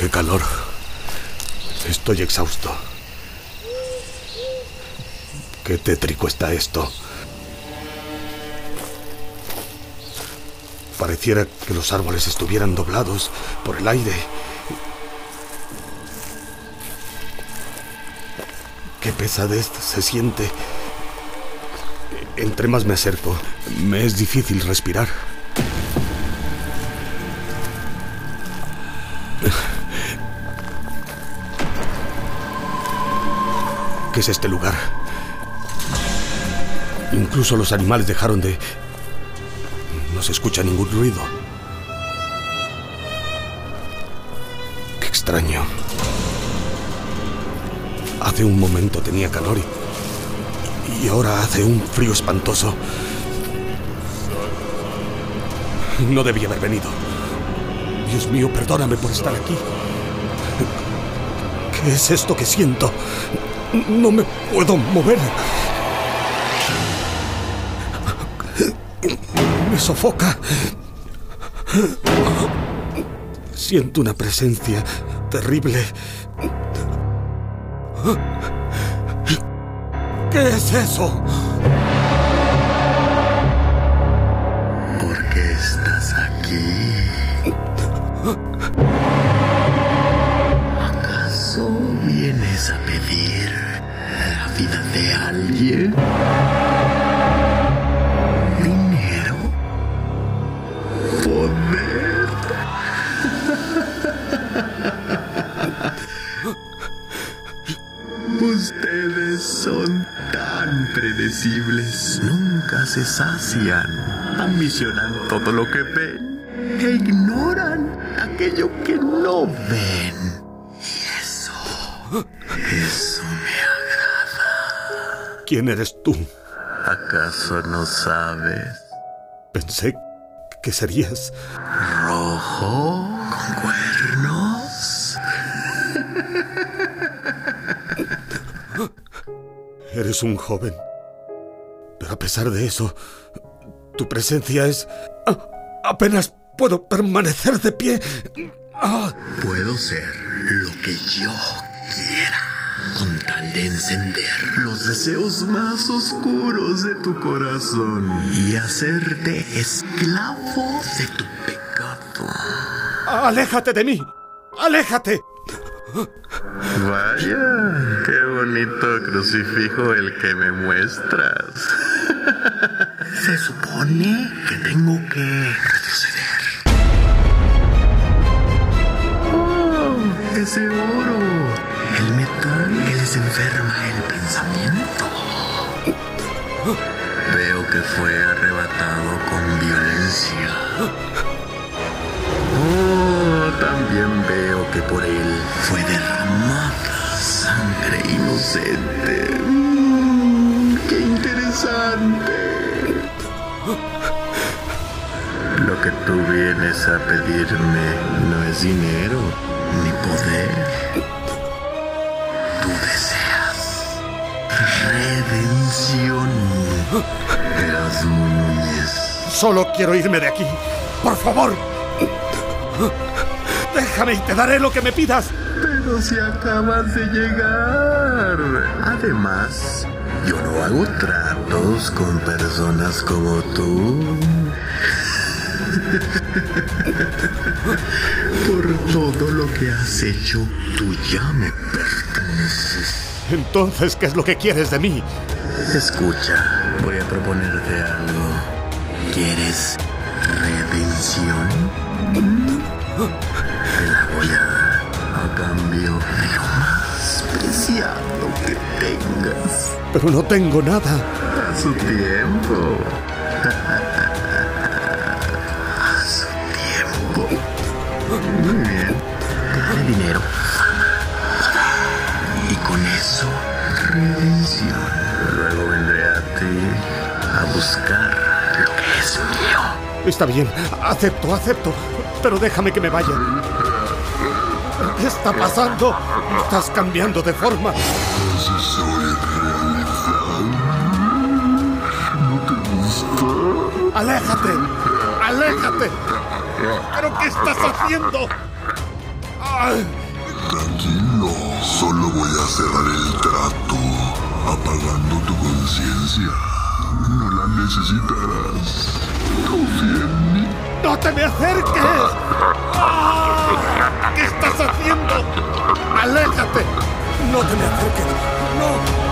Qué calor. Estoy exhausto. Qué tétrico está esto. Pareciera que los árboles estuvieran doblados por el aire. Qué pesadez se siente. Entre más me acerco, me es difícil respirar. Es este lugar? Incluso los animales dejaron de... No se escucha ningún ruido. Qué extraño. Hace un momento tenía calor y, y ahora hace un frío espantoso. No debía haber venido. Dios mío, perdóname por estar aquí. ¿Qué es esto que siento? No me puedo mover. Me sofoca. Siento una presencia terrible. ¿Qué es eso? A pedir la vida de alguien? ¿Dinero? ¿Poder? Ustedes son tan predecibles, nunca se sacian, ambicionan todo lo que ven e ignoran aquello que no ven. ¿Quién eres tú? ¿Acaso no sabes? Pensé que serías... ¿Rojo con cuernos? Eres un joven. Pero a pesar de eso, tu presencia es... apenas puedo permanecer de pie. Ah, Puedo ser lo que yo quiera, con tal de encender los deseos más oscuros de tu corazón y hacerte esclavo de tu pecado. ¡Aléjate de mí! ¡Aléjate! Vaya, qué bonito crucifijo el que me muestras. Se supone que tengo que retroceder. ¡Oh! Ese oro. Que les enferma el pensamiento. Veo que fue arrebatado con violencia. Oh, también veo que por él fue derramada sangre inocente. Mm, ¡Qué interesante! Lo que tú vienes a pedirme no es dinero Solo quiero irme de aquí. Por favor. Déjame y te daré lo que me pidas. Pero si acabas de llegar. Además, yo no hago tratos con personas como tú. Por todo lo que has hecho, tú ya me perteneces. Entonces, ¿qué es lo que quieres de mí? Escucha, voy a proponerte algo. ¿Quieres redención? Te la voy a dar a cambio de lo más preciado que tengas. Pero no tengo nada. A su tiempo. A su tiempo. Muy bien. Te daré dinero. Y con eso, redención. Luego vendré a ti a buscar Está bien, acepto, acepto. Pero déjame que me vaya. ¿Qué está pasando? Estás cambiando de forma. ¡Aléjate! ¡Aléjate! ¿Pero qué estás haciendo? Tranquilo, solo voy a cerrar el trato, apagando tu conciencia. No la necesitarás. ¡No te me acerques! ¡Ah! ¿Qué estás haciendo? ¡Aléjate! ¡No te me acerques! ¡No!